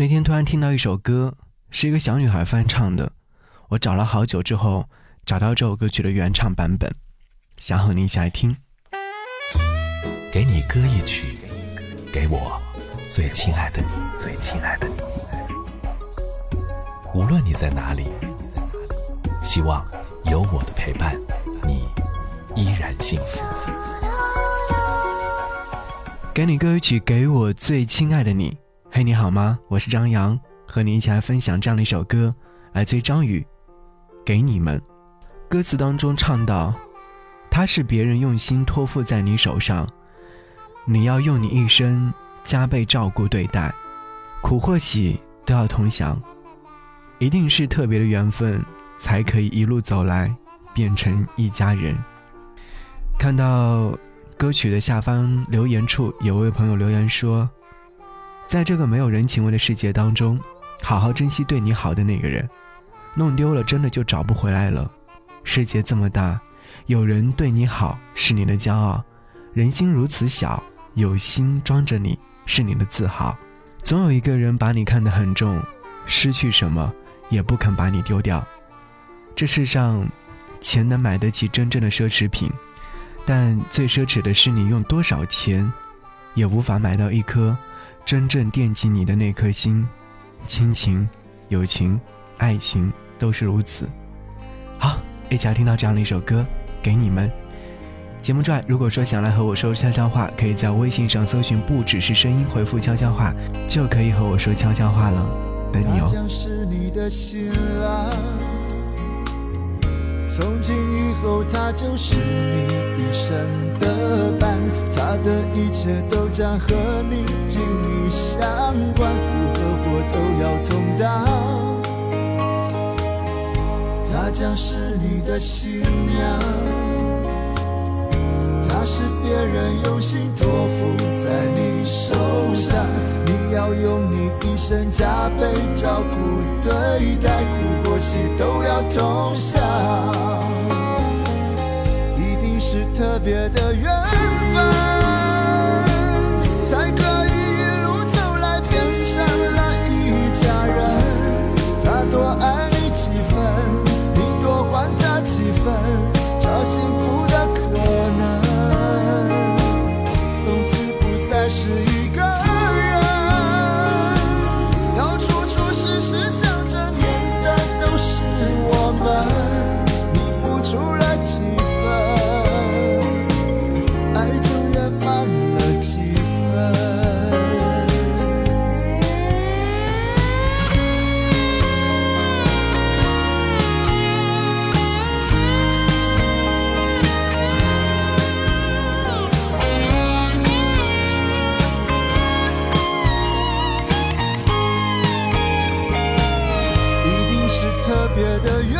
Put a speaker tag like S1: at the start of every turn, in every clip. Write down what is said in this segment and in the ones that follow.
S1: 那天突然听到一首歌，是一个小女孩翻唱的。我找了好久之后，找到这首歌曲的原唱版本，想和你一起来听。
S2: 给你歌一曲，给我最亲爱的你，最亲爱的你。无论你在哪里，希望有我的陪伴，你依然幸福。
S1: 给你歌一曲，给我最亲爱的你。嘿，你好吗？我是张扬，和你一起来分享这样的一首歌，来自于张宇。给你们，歌词当中唱到：“他是别人用心托付在你手上，你要用你一生加倍照顾对待，苦或喜都要同享，一定是特别的缘分，才可以一路走来变成一家人。”看到歌曲的下方留言处，有位朋友留言说：“在这个没有人情味的世界当中，好好珍惜对你好的那个人。”弄丢了，真的就找不回来了。世界这么大，有人对你好是你的骄傲；人心如此小，有心装着你是你的自豪。总有一个人把你看得很重，失去什么也不肯把你丢掉。这世上，钱能买得起真正的奢侈品，但最奢侈的是你用多少钱，也无法买到一颗真正惦记你的那颗心。亲情，友情。爱情都是如此。好，一起来听到这样的一首歌，给你们。节目转，如果说想来和我说悄悄话，可以在微信上搜寻“不只是声音”，回复“悄悄话”，就可以和我说悄悄话了。等你哦。从今以后，他就是你一生的伴，他的一切都将和你紧密相关，福和祸都要同当。她将是你的新娘，她是别人用心托付在你手上，你要用你一生加倍照顾对待，苦或喜都要同享，一定是特别的缘。别的原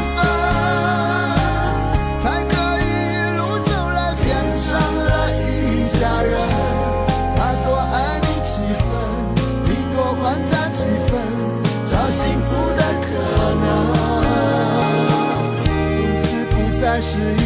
S1: 是。